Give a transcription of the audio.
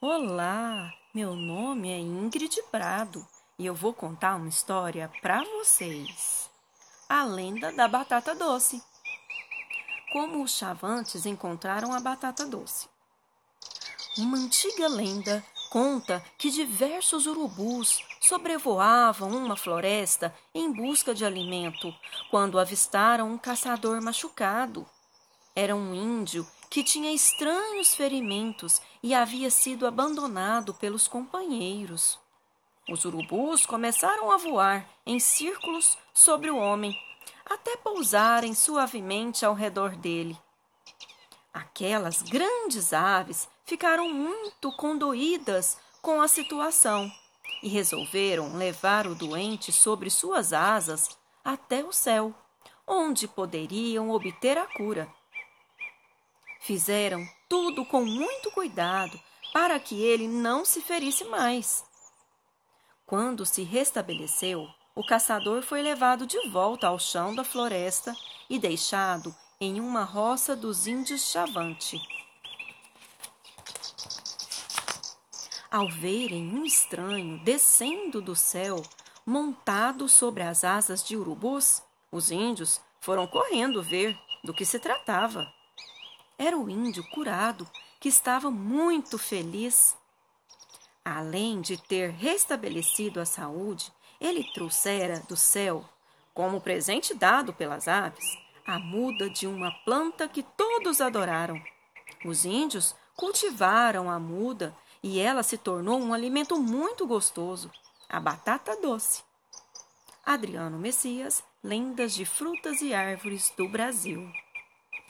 Olá, meu nome é Ingrid Prado e eu vou contar uma história para vocês. A lenda da batata doce. Como os chavantes encontraram a batata doce. Uma antiga lenda conta que diversos urubus sobrevoavam uma floresta em busca de alimento quando avistaram um caçador machucado. Era um índio que tinha estranhos ferimentos e havia sido abandonado pelos companheiros. Os urubus começaram a voar em círculos sobre o homem, até pousarem suavemente ao redor dele. Aquelas grandes aves ficaram muito condoídas com a situação e resolveram levar o doente sobre suas asas até o céu, onde poderiam obter a cura. Fizeram tudo com muito cuidado para que ele não se ferisse mais. Quando se restabeleceu, o caçador foi levado de volta ao chão da floresta e deixado em uma roça dos índios Chavante. Ao verem um estranho descendo do céu, montado sobre as asas de urubus, os índios foram correndo ver do que se tratava. Era o índio curado, que estava muito feliz. Além de ter restabelecido a saúde, ele trouxera do céu, como presente dado pelas aves, a muda de uma planta que todos adoraram. Os índios cultivaram a muda e ela se tornou um alimento muito gostoso, a batata doce. Adriano Messias, Lendas de Frutas e Árvores do Brasil.